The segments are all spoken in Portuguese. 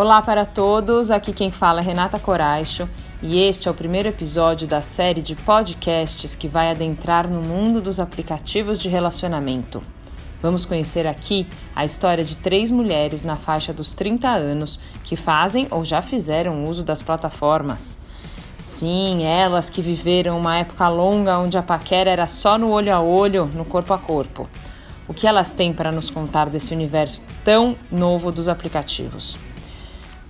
Olá para todos, aqui quem fala é Renata Coraixo e este é o primeiro episódio da série de podcasts que vai adentrar no mundo dos aplicativos de relacionamento. Vamos conhecer aqui a história de três mulheres na faixa dos 30 anos que fazem ou já fizeram uso das plataformas. Sim, elas que viveram uma época longa onde a paquera era só no olho a olho, no corpo a corpo. O que elas têm para nos contar desse universo tão novo dos aplicativos?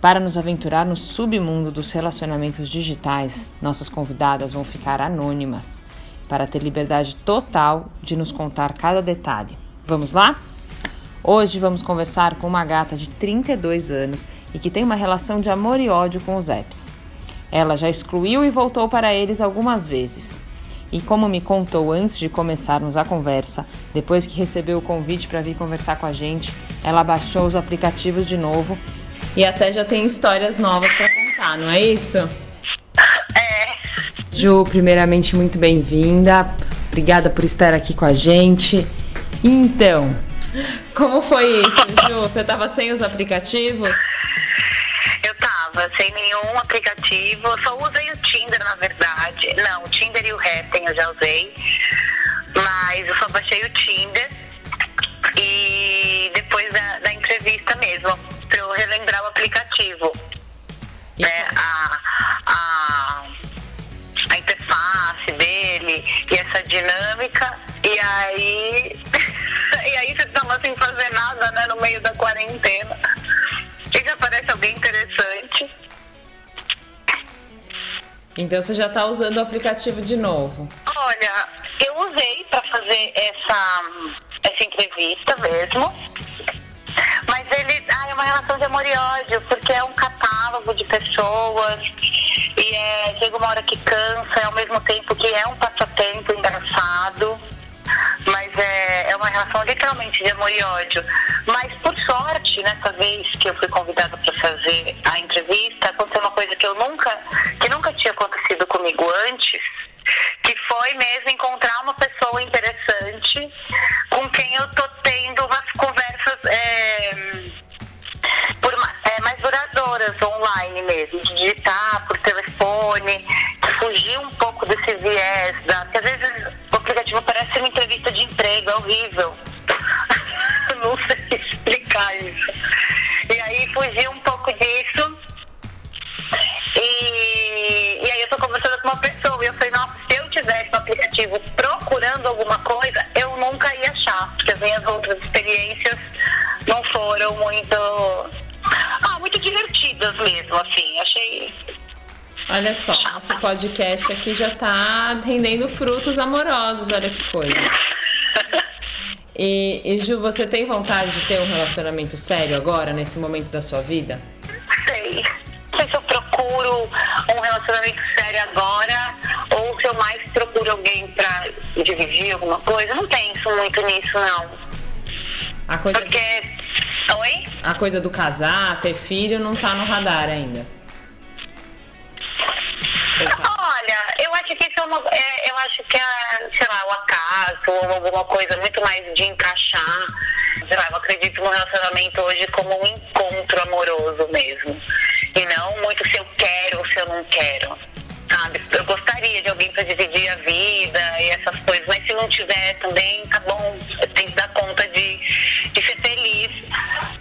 Para nos aventurar no submundo dos relacionamentos digitais, nossas convidadas vão ficar anônimas, para ter liberdade total de nos contar cada detalhe. Vamos lá? Hoje vamos conversar com uma gata de 32 anos e que tem uma relação de amor e ódio com os apps. Ela já excluiu e voltou para eles algumas vezes. E como me contou antes de começarmos a conversa, depois que recebeu o convite para vir conversar com a gente, ela baixou os aplicativos de novo e até já tem histórias novas para contar, não é isso? É. Ju, primeiramente, muito bem-vinda. Obrigada por estar aqui com a gente. Então, como foi isso, Ju? Você estava sem os aplicativos? Eu tava sem nenhum aplicativo. Eu só usei o Tinder, na verdade. Não, o Tinder e o Happn eu já usei. Mas eu só baixei o Tinder. E relembrar o aplicativo. Né? A, a, a interface dele e essa dinâmica. E aí. e aí você tá lá sem fazer nada, né? No meio da quarentena. E se aparece alguém interessante. Então você já está usando o aplicativo de novo? Olha, eu usei para fazer essa, essa entrevista mesmo. Uma relação de amor e ódio, porque é um catálogo de pessoas e é, chega uma hora que cansa, ao mesmo tempo que é um passatempo engraçado. Mas é, é uma relação literalmente de amor e ódio. Mas por sorte, nessa vez que eu fui convidada para fazer a entrevista, aconteceu uma coisa que eu nunca, que nunca tinha acontecido comigo antes, que foi mesmo encontrar uma pessoa interessante Olha só, nosso podcast aqui já tá rendendo frutos amorosos, olha que coisa. E, e Ju, você tem vontade de ter um relacionamento sério agora, nesse momento da sua vida? Sei. Não sei se eu procuro um relacionamento sério agora ou se eu mais procuro alguém pra dividir alguma coisa. Não penso muito nisso, não. A coisa, Porque. Oi? a coisa do casar, ter filho, não tá no radar ainda. Olha, eu acho que isso é uma. é, eu acho que é, sei lá, o acaso ou alguma coisa muito mais de encaixar. Sei lá, eu acredito no relacionamento hoje como um encontro amoroso mesmo. E não muito se eu quero ou se eu não quero. Sabe? Eu gostaria de alguém para dividir a vida e essas coisas, mas se não tiver também, tá bom. Tenho que dar conta de, de ser feliz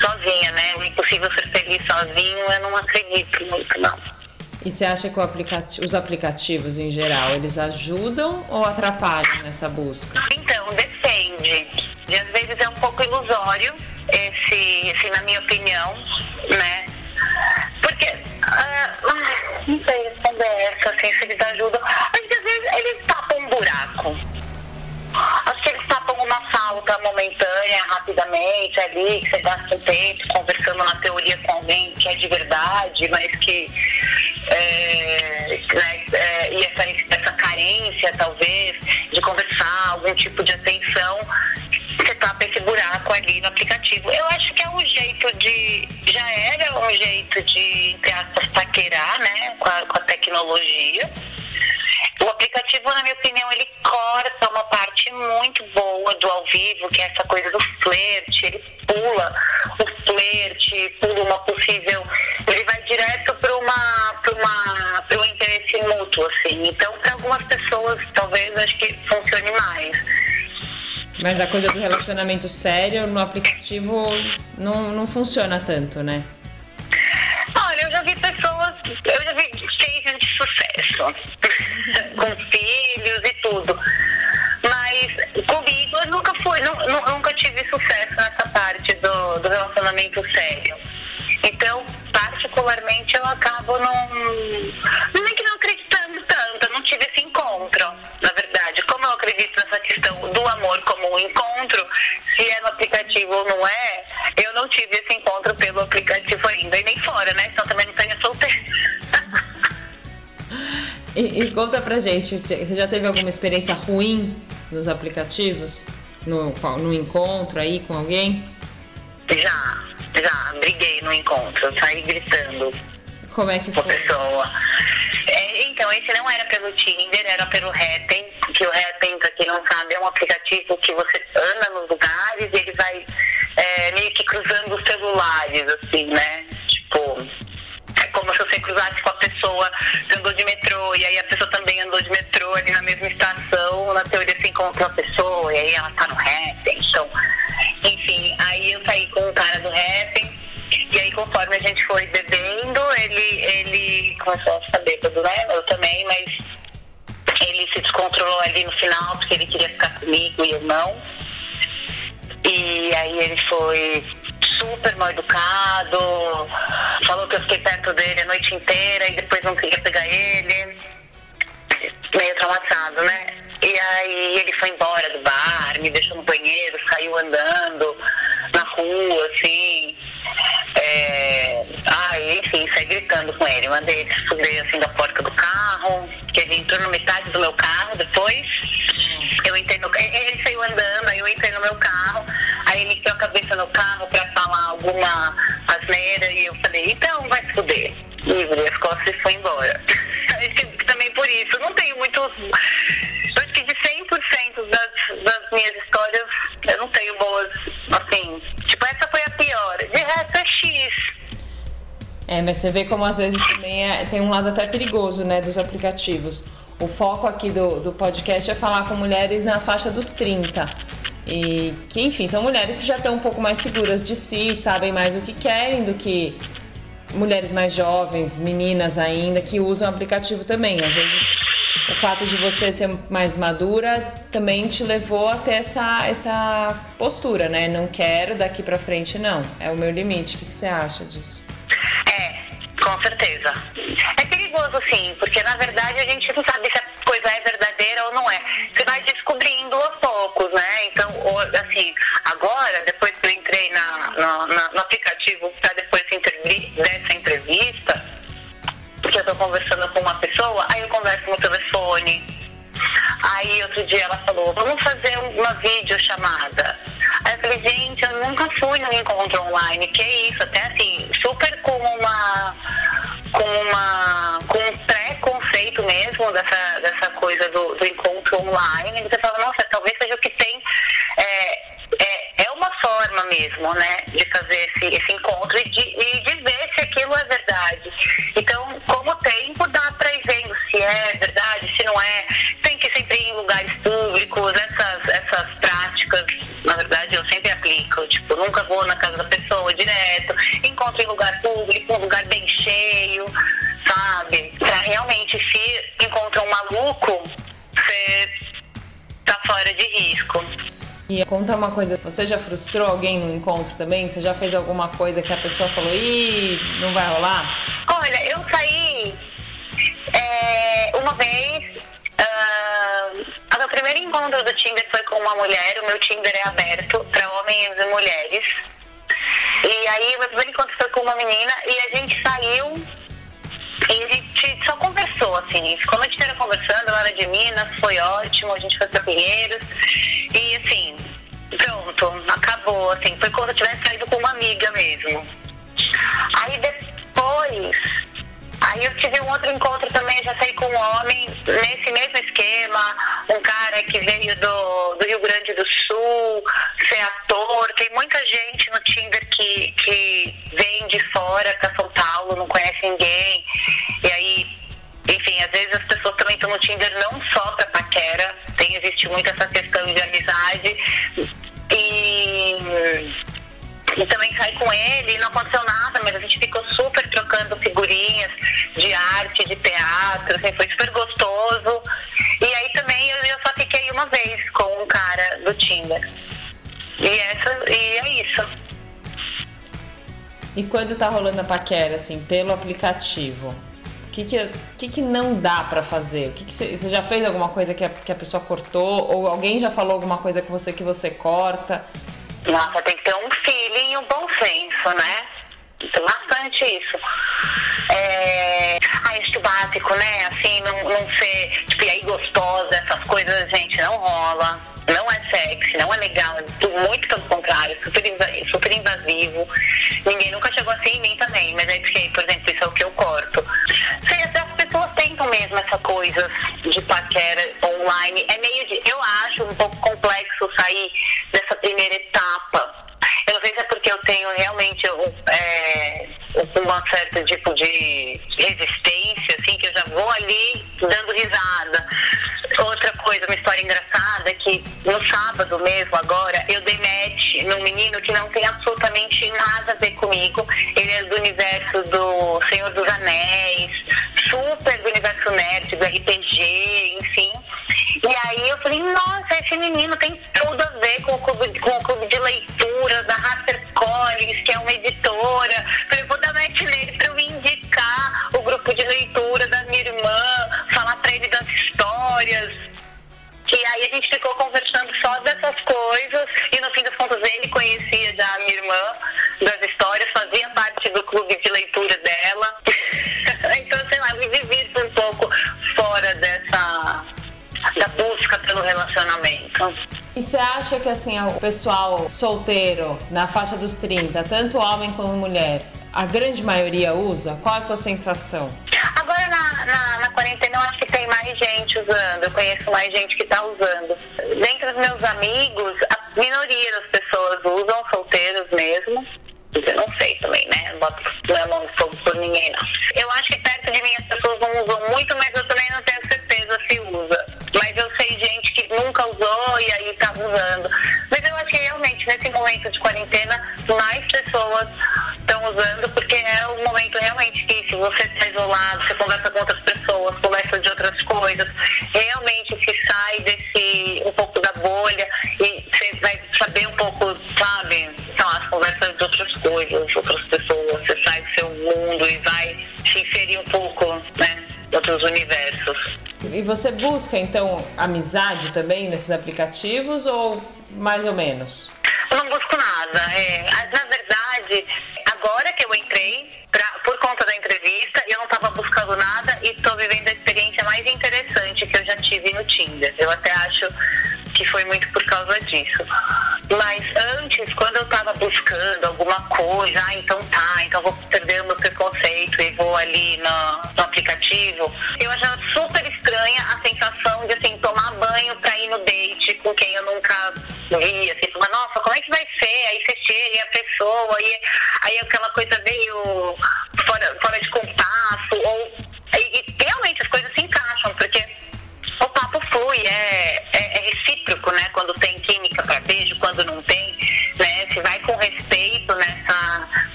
sozinha, né? O impossível ser feliz sozinho, eu não acredito muito, não. E você acha que aplicati- os aplicativos em geral, eles ajudam ou atrapalham nessa busca? Então, depende. E às vezes é um pouco ilusório, esse, esse na minha opinião, né? Porque, ah, não sei responder essa, assim, se eles ajudam. Que às vezes eles tapam um buraco. Acho que eles tapam uma falta momentânea, rapidamente, ali, que você gasta um tempo conversando na teoria com alguém que é de verdade, mas que. É, né, é, e essa, essa carência, talvez, de conversar, algum tipo de atenção, você tapa esse buraco ali no aplicativo. Eu acho que é um jeito de. Já era um jeito de, entre aspas, paquerar, né, com a, com a tecnologia. O aplicativo, na minha opinião, ele corta uma parte muito boa do ao vivo, que é essa coisa do flerte. Ele pula o flerte, pula uma possível assim. Então, para algumas pessoas, talvez, acho que funcione mais. Mas a coisa do relacionamento sério no aplicativo não, não funciona tanto, né? Olha, eu já vi pessoas, eu já vi cases de sucesso, com filhos e tudo. Mas comigo eu nunca fui, nunca tive sucesso nessa parte do, do relacionamento sério. Então, particularmente, eu acabo não. Não é que não acreditando tanto, eu não tive esse encontro, na verdade. Acredito nessa questão do amor como um encontro, se é no aplicativo ou não é, eu não tive esse encontro pelo aplicativo ainda. E nem fora, né? Então também não tenho solteiro. E, e, conta pra gente, você já teve alguma experiência ruim nos aplicativos? No, no encontro aí com alguém? Já, já, briguei no encontro, saí gritando. Como é que foi? A pessoa. É, então, esse não era pelo Tinder, era pelo Happn, que o Happn, pra quem não sabe, é um aplicativo que você anda nos lugares e ele vai é, meio que cruzando os celulares, assim, né? Tipo, é como se você cruzasse com a pessoa que andou de metrô, e aí a pessoa também andou de metrô ali na mesma estação, na teoria se encontra a pessoa, e aí ela tá no Happn, então enfim, aí eu saí com o cara do rap. E aí, conforme a gente foi bebendo, ele, ele começou a ficar bêbado, né? Eu também, mas se descontrolou ali no final, porque ele queria ficar comigo e eu não. E aí ele foi super mal educado, falou que eu fiquei perto dele a noite inteira e depois não queria pegar ele. Meio traumatizado, né? E aí ele foi embora do bar, me deixou no banheiro, saiu andando na rua, assim. É... Ah, enfim, saí gritando com ele. Mandei ele subir assim da porta do carro, entrou na metade do meu carro depois. Eu entrei no Ele saiu andando, aí eu entrei no meu carro, aí ele enfiou a cabeça no carro pra falar alguma asneira e eu falei, então vai se fuder. E as costas e foi embora. Também por isso, não tenho muito das, das minhas histórias, eu não tenho boas, assim. Tipo, essa foi a pior. De resto é X. É, mas você vê como às vezes é, tem um lado até perigoso, né, dos aplicativos. O foco aqui do, do podcast é falar com mulheres na faixa dos 30. E que, enfim, são mulheres que já estão um pouco mais seguras de si, sabem mais o que querem do que mulheres mais jovens, meninas ainda, que usam aplicativo também. Às vezes o fato de você ser mais madura também te levou a ter essa, essa postura, né? Não quero daqui pra frente, não. É o meu limite. O que, que você acha disso? Com certeza. É perigoso, sim, porque na verdade a gente não sabe se a coisa é verdadeira ou não é. Você vai descobrindo aos poucos, né? Então, assim, agora, depois que eu entrei na, na, na no aplicativo dessa, dessa coisa do, do encontro online. Você fala, nossa, talvez seja o que tem. É, é, é uma forma mesmo, né, de fazer esse, esse encontro e de, e de ver se aquilo é verdade. Então, com o tempo, dá para ir vendo se é verdade, se não é. Tem que sempre ir em lugares públicos, essas, essas práticas, na verdade, eu sempre aplico. Tipo, nunca vou na casa da pessoa direto, encontro em lugar público, um lugar bem Conta uma coisa, você já frustrou alguém no encontro também? Você já fez alguma coisa que a pessoa falou, ih, não vai rolar? Olha, eu saí é, uma vez. Uh, o meu primeiro encontro do Tinder foi com uma mulher. O meu Tinder é aberto para homens e mulheres. E aí, o meu primeiro encontro foi com uma menina e a gente saiu e a gente só conversou, assim. Ficou a noite inteira conversando. Ela era de Minas, foi ótimo. A gente foi para Pinheiros. E assim, pronto, acabou, assim, foi se eu tivesse saído com uma amiga mesmo. Aí depois, aí eu tive um outro encontro também, já saí com um homem, nesse mesmo esquema, um cara que veio do, do Rio Grande do Sul, ser ator, tem muita gente no Tinder que, que vem de fora para São Paulo, não conhece ninguém, e aí, enfim, às vezes as pessoas também Tinder não só pra paquera, tem existe muito essa questão de amizade e também saí com ele, não aconteceu nada, mas a gente ficou super trocando figurinhas de arte, de teatro, assim, foi super gostoso. E aí também eu, eu só fiquei uma vez com um cara do Tinder. E, essa, e é isso. E quando tá rolando a paquera, assim, pelo aplicativo, o que que, que, que não dá para fazer? O que, que você, você, já fez alguma coisa que a, que a pessoa cortou? Ou alguém já falou alguma coisa com você que você corta? Nossa, tem que ter um feeling e um bom senso, né? Bastante isso. É... Ah, isso básico, né? Assim, não, não ser, tipo, e aí gostosa, essas coisas, gente, não rola não é sexy, não é legal, é muito pelo contrário, super, super invasivo. Ninguém nunca chegou assim em mim também, mas é porque, por exemplo, isso é o que eu corto. Sei, até as pessoas tentam mesmo essa coisa de paquera online. É meio de. Eu acho um pouco complexo sair dessa primeira etapa. Eu não sei se é porque eu tenho realmente é, uma certa tipo de resistência, assim, que eu já vou ali dando risada. Outra coisa, uma história engraçada, é que no sábado mesmo, agora, eu dei match num menino que não tem absolutamente nada a ver comigo. Ele é do universo do Senhor dos Anéis, super do universo nerd, do RPG. E aí eu falei, nossa, esse menino tem tudo a ver com o clube, com o clube de leitura da HarperCollins, que é uma editora. Falei, vou dar match nele pra eu indicar o grupo de leitura da minha irmã, falar pra ele das histórias. E aí a gente ficou conversando só dessas coisas e no fim das contas ele conhecia já a minha irmã das histórias, fazia parte do clube de leitura pelo relacionamento. E você acha que assim, o pessoal solteiro, na faixa dos 30, tanto homem como mulher, a grande maioria usa? Qual a sua sensação? Agora na, na, na quarentena eu acho que tem mais gente usando, eu conheço mais gente que está usando. Dentre os meus amigos, a minoria das pessoas usam, solteiros mesmo. Eu não sei também, né? Não boto meu nome fogo por ninguém, não. Eu acho que perto de mim as pessoas não usam muito, mas eu também não tenho certeza se usa. Nunca usou e aí tá usando. Mas eu acho que realmente nesse momento de quarentena, mais pessoas estão usando, porque é um momento realmente que se você está isolado, você conversa com outras pessoas, conversa de outras coisas, realmente se sai desse um pouco da bolha e você vai saber um pouco, sabe, então, as conversas de outras coisas, outras pessoas, você sai do seu mundo e vai se inserir um pouco, né, outros universos. E você busca então amizade também nesses aplicativos ou mais ou menos? Eu não busco nada. É, na verdade, agora que eu entrei, pra, por conta da entrevista, eu não estava buscando nada e estou vivendo a experiência mais interessante que eu já tive no Tinder. Eu até acho que foi muito por causa disso. Mas antes, quando eu estava buscando alguma coisa, ah, então tá, então vou perder o meu preconceito e vou ali no, no aplicativo, eu achava super estranha a sensação de assim, tomar banho pra ir no date com quem eu nunca vi, assim, mas nossa, como é que vai ser? Aí você chega e a pessoa, aí, aí aquela coisa meio fora, fora de compasso,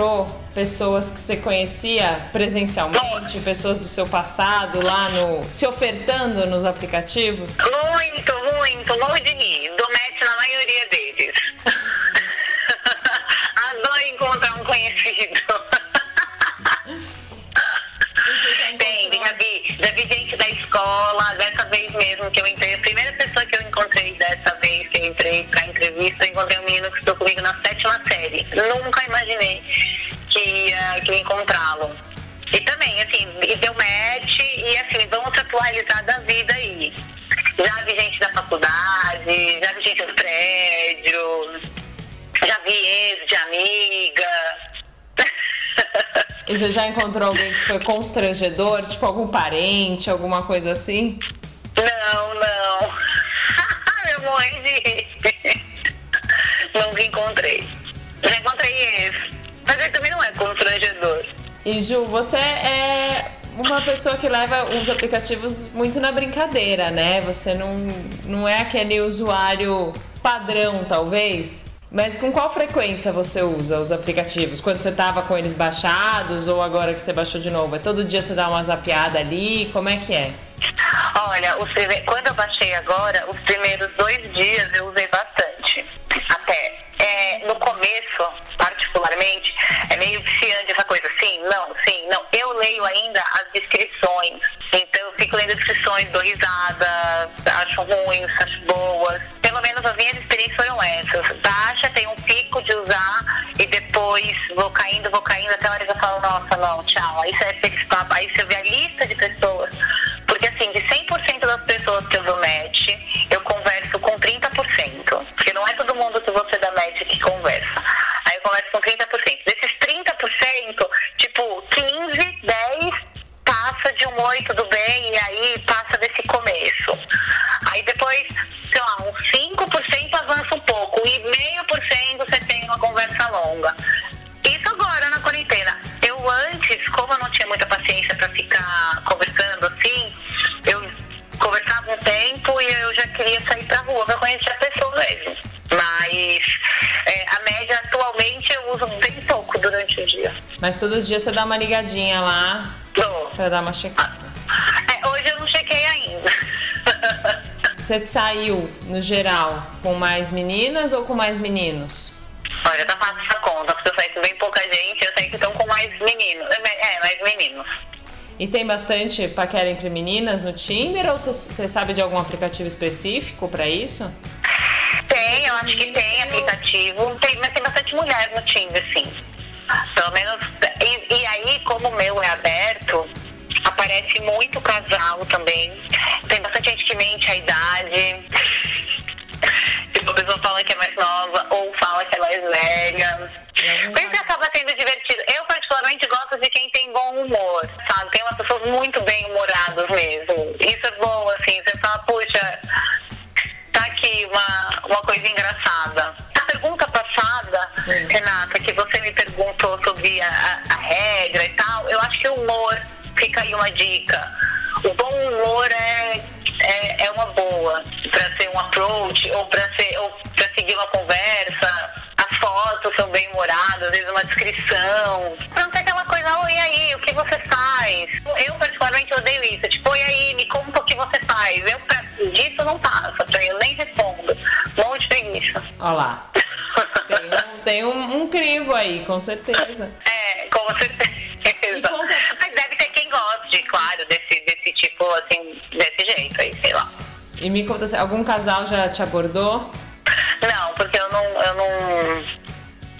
encontrou pessoas que você conhecia presencialmente, pessoas do seu passado lá no. se ofertando nos aplicativos? Muito, muito, longe de mim. Dou match na maioria deles. Adoro encontrar um conhecido. Tem, já vi, já vi gente da escola, dessa vez mesmo que eu entrei, a primeira pessoa que eu encontrei dessa vez que eu entrei pra entrevista, eu encontrei um menino que estou comigo na sétima série. Nunca imaginei consegue encontrá-lo. E também, assim, e deu match e assim, vamos atualizar da vida aí. Já vi gente da faculdade, já vi gente do prédio, já vi ex de amiga. E você já encontrou alguém que foi constrangedor? Tipo, algum parente, alguma coisa assim? Não, não. Meu morri de... Nunca encontrei. Já encontrei esse. Mas ele também não é constrangedor. E Ju, você é uma pessoa que leva os aplicativos muito na brincadeira, né? Você não, não é aquele usuário padrão, talvez. Mas com qual frequência você usa os aplicativos? Quando você estava com eles baixados ou agora que você baixou de novo? É todo dia você dá uma zapiada ali? Como é que é? Olha, quando eu baixei agora, os primeiros dois dias eu usei bastante. Até. É, no começo, particularmente, é meio viciante essa coisa. Sim, não, sim, não. Eu leio ainda as descrições. Então eu fico lendo descrições, dou risada, acho ruins, acho boas pelo menos as minhas experiências foram essas. Baixa, tem um pico de usar e depois vou caindo, vou caindo, até a hora que eu falo, nossa, não, tchau. Aí você, aí você vê a lista de pessoas. Porque assim, de 100% das pessoas que eu dou match, eu converso com 30%. Porque não é todo mundo que você dá match que conversa. Aí eu converso com 30%. Desses 30%, tipo, 15, 10 passa de um oi, tudo bem, e aí passa Mas todo dia você dá uma ligadinha lá Tô. pra dar uma checada. É, hoje eu não chequei ainda. Você saiu, no geral, com mais meninas ou com mais meninos? Olha, tá fácil essa conta, porque eu saí com bem pouca gente, eu sei que estão com mais meninos. É, mais meninos. E tem bastante paquera entre meninas no Tinder ou você sabe de algum aplicativo específico para isso? Tem, eu acho que tem aplicativo. Tem, mas tem bastante mulher no Tinder, sim. Pelo menos. Aí, como o meu é aberto, aparece muito casal também. Tem bastante gente que mente a idade. Tipo, a pessoa fala que é mais nova ou fala que é mais velha. Por isso acaba sendo divertido. Eu, particularmente, gosto de quem tem bom humor, sabe? Tem umas pessoas muito bem humoradas mesmo. Isso é bom, assim. Você fala, puxa, tá aqui uma, uma coisa engraçada. Pergunta passada, Sim. Renata, que você me perguntou sobre a, a, regra e tal, eu acho que o humor fica aí uma dica. O bom humor é, é, é uma boa para ser um approach ou para ser ou para seguir uma conversa. As fotos são bem humoradas, às vezes uma descrição. Não tem aquela coisa, oi aí, o que você faz? Eu particularmente odeio isso. Tipo, oi aí, me conta o que você faz. Eu pra, disso não passa, pra eu nem respondo. Um monte de preguiça. Olha lá. Tem, um, um, crivo aí, com certeza. É, com certeza. Mas deve ter quem goste, claro, desse, desse tipo, assim, desse jeito aí, sei lá. E me conta, algum casal já te abordou? Não, porque eu não. Eu não,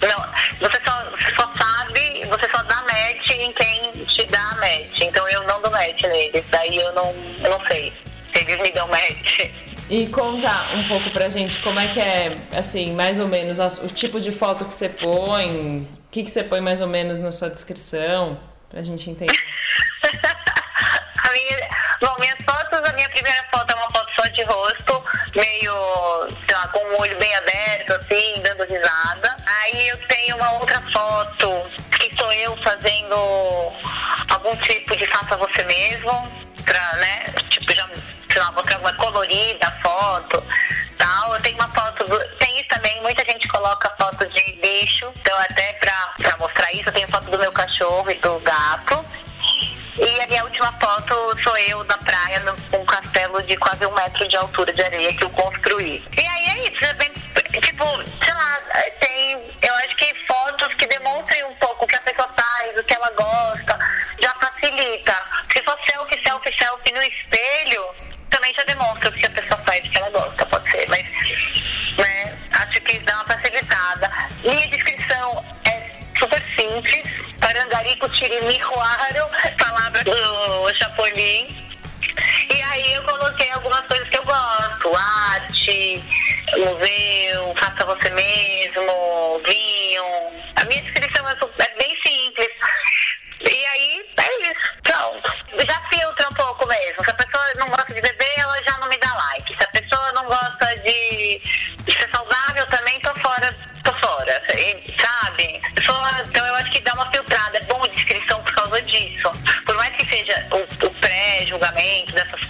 não você, só, você só sabe, você só dá match em quem te dá match. Então eu não dou match neles. Daí eu não, eu não sei se eles me dão match. E conta um pouco pra gente como é que é, assim, mais ou menos, o tipo de foto que você põe, o que, que você põe mais ou menos na sua descrição pra gente entender. a minha, bom, minhas fotos, a minha primeira foto é uma foto só de rosto, meio, sei lá, com o olho bem aberto, assim, dando risada. Aí eu tenho uma outra foto que sou eu fazendo algum tipo de faça você mesmo, pra, né, tipo, já, sei lá, botar uma colorida foto, tal. Eu tenho uma foto, do, tem isso também, muita gente coloca foto de bicho, então até pra, pra mostrar isso, eu tenho foto do meu cachorro e do gato. E a minha última foto sou eu na praia, num um castelo de quase um metro de altura de areia que eu construí. E aí é isso, é bem, tipo, sei lá, tem, eu acho que fotos que demonstrem um pouco o que a pessoa faz, o que ela gosta,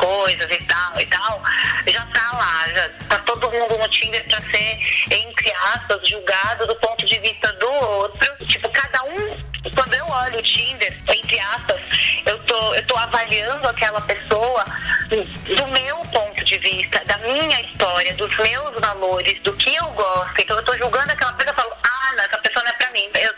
coisas e tal e tal, já tá lá, já tá todo mundo no Tinder pra ser, entre aspas, julgado do ponto de vista do outro. Tipo, cada um, quando eu olho o Tinder, entre aspas, eu tô, eu tô avaliando aquela pessoa do meu ponto de vista, da minha história, dos meus valores, do que eu gosto. Então eu tô julgando aquela pessoa e falo, ah, não, essa pessoa não é pra mim. Eu,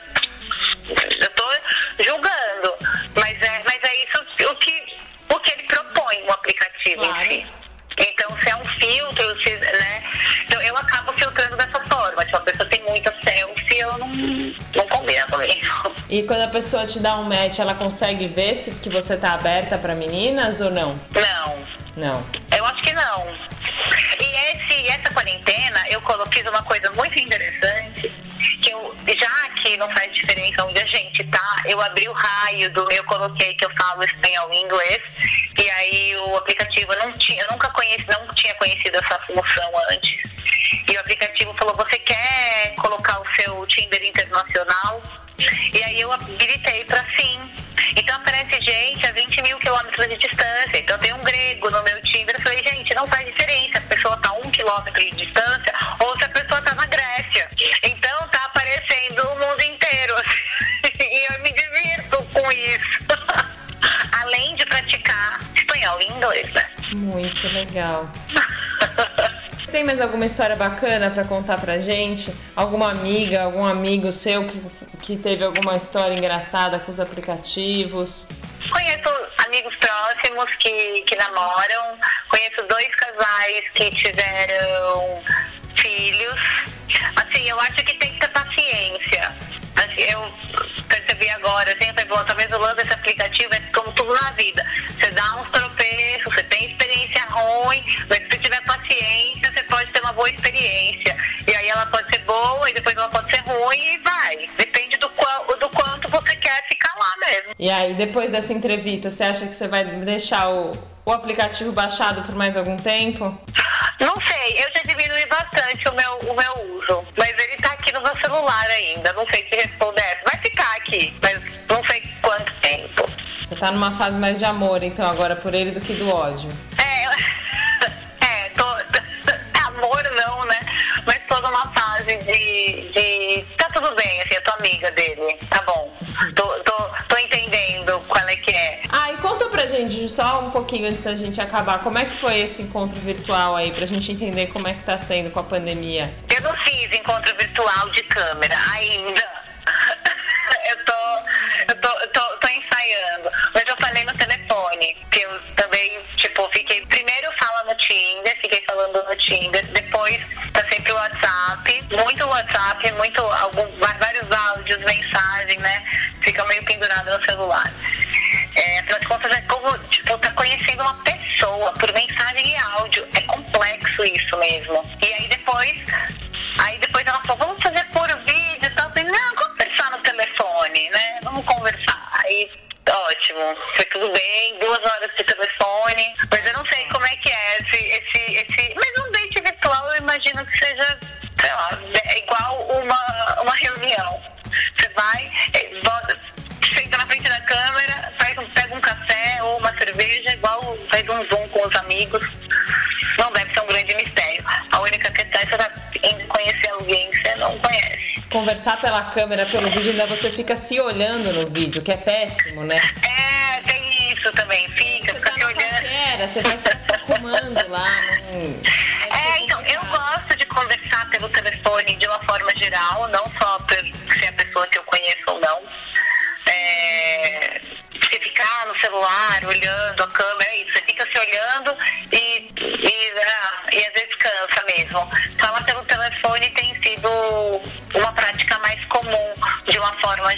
forma. Tipo, a pessoa tem muita selfie, eu não, não combina comigo. E quando a pessoa te dá um match, ela consegue ver se que você tá aberta para meninas ou não? Não. Não. Eu acho que não. E esse, essa quarentena, eu coloquei uma coisa muito interessante, que eu, já que não faz diferença onde a gente tá, eu abri o raio do eu coloquei que eu falo espanhol e inglês, e aí o aplicativo não tinha, eu nunca conheci, não tinha conhecido essa função antes. E o aplicativo falou, você quer colocar o seu Tinder internacional? E aí eu habilitei para sim. Então aparece gente a 20 mil quilômetros de distância. Então tem um grego no meu Tinder. Eu falei, gente, não faz diferença. A pessoa tá a um quilômetro de distância ou se a pessoa tá na Grécia. Então tá aparecendo o mundo inteiro. e eu me divirto com isso. Além de praticar espanhol e inglês, né? Muito legal. Tem mais alguma história bacana para contar pra gente? Alguma amiga, algum amigo seu que, que teve alguma história engraçada com os aplicativos? Conheço amigos próximos que, que namoram, conheço dois casais que tiveram filhos. Assim, eu acho que tem que ter paciência. Assim, eu percebi agora, assim, eu falei, talvez o lance desse aplicativo é como tudo na vida. Você dá uns tropeços, você tem experiência ruim, mas se você tiver paciência, pode ter uma boa experiência. E aí ela pode ser boa e depois ela pode ser ruim e vai. Depende do, qual, do quanto você quer ficar lá mesmo. E aí, depois dessa entrevista, você acha que você vai deixar o, o aplicativo baixado por mais algum tempo? Não sei, eu já diminui bastante o meu, o meu uso. Mas ele tá aqui no meu celular ainda. Não sei te responder. Vai ficar aqui, mas não sei quanto tempo. Você tá numa fase mais de amor, então, agora por ele do que do ódio. De, de. Tá tudo bem, assim, eu tô amiga dele. Tá bom. Tô, tô, tô entendendo qual é que é. Ah, e conta pra gente, só um pouquinho antes da gente acabar, como é que foi esse encontro virtual aí, pra gente entender como é que tá sendo com a pandemia? Eu não fiz encontro virtual de câmera ainda. eu tô, eu tô, tô, tô ensaiando. Mas eu falei no telefone, que eu também, tipo, fiquei. Primeiro fala no Tinder, fiquei falando no Tinder, depois muito WhatsApp, muito algum, vários áudios, mensagem, né? Fica meio pendurado no celular. É, afinal de contas, é como, tipo, tá conhecendo uma pessoa por mensagem e áudio. É complexo isso mesmo. E aí depois, aí depois ela falou, vamos fazer por vídeo e tal. Eu falei, não, conversar no telefone, né? Vamos conversar. Aí, ótimo, foi tudo bem, duas horas de telefone. Mas eu não sei como é que é esse, esse, esse. Mas um date virtual eu imagino que seja, Conversar pela câmera, pelo vídeo, ainda você fica se olhando no vídeo, que é péssimo, né? É, tem isso também, fica, fica tá se olhando. Era, você vai ficar se arrumando lá. Né? É, então, eu gosto de conversar pelo telefone de uma forma geral, não só por ser a pessoa que eu conheço ou não. É, você ficar no celular, olhando a câmera, é isso, você fica se olhando e, e, ah, e às vezes cansa mesmo.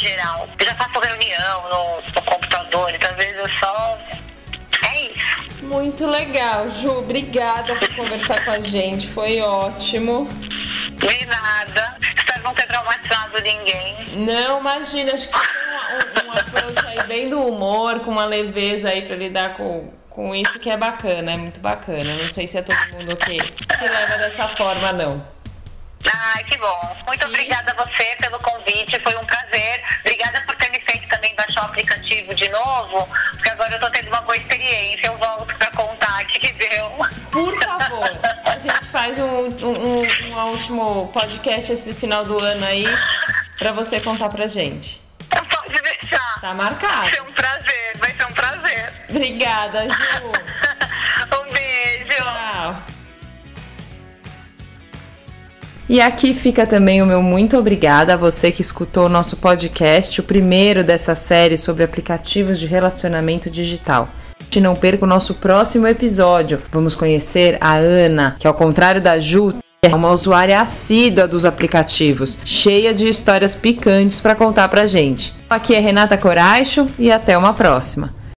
Geral. Eu já faço reunião no, no computador, então às vezes eu só. É isso. Muito legal, Ju. Obrigada por conversar com a gente. Foi ótimo. De nada. Espero não ter traumatizado ninguém. Não, imagina. Acho que você tem um, um approach aí bem do humor, com uma leveza aí pra lidar com, com isso que é bacana. É muito bacana. Não sei se é todo mundo que, que leva dessa forma, não. Ai, que bom. Muito obrigada a você pelo convite, foi um prazer. Novo, porque agora eu tô tendo uma boa experiência. Eu volto pra contar o que, que deu. Por favor, a gente faz um, um, um próximo podcast esse final do ano aí para você contar pra gente. Pode deixar. Tá marcado. Vai ser um prazer, vai ser um prazer. Obrigada, Ju. E aqui fica também o meu muito obrigada a você que escutou o nosso podcast, o primeiro dessa série sobre aplicativos de relacionamento digital. E não perca o nosso próximo episódio. Vamos conhecer a Ana, que ao contrário da Ju, é uma usuária assídua dos aplicativos, cheia de histórias picantes para contar pra gente. Aqui é Renata Coraixo e até uma próxima.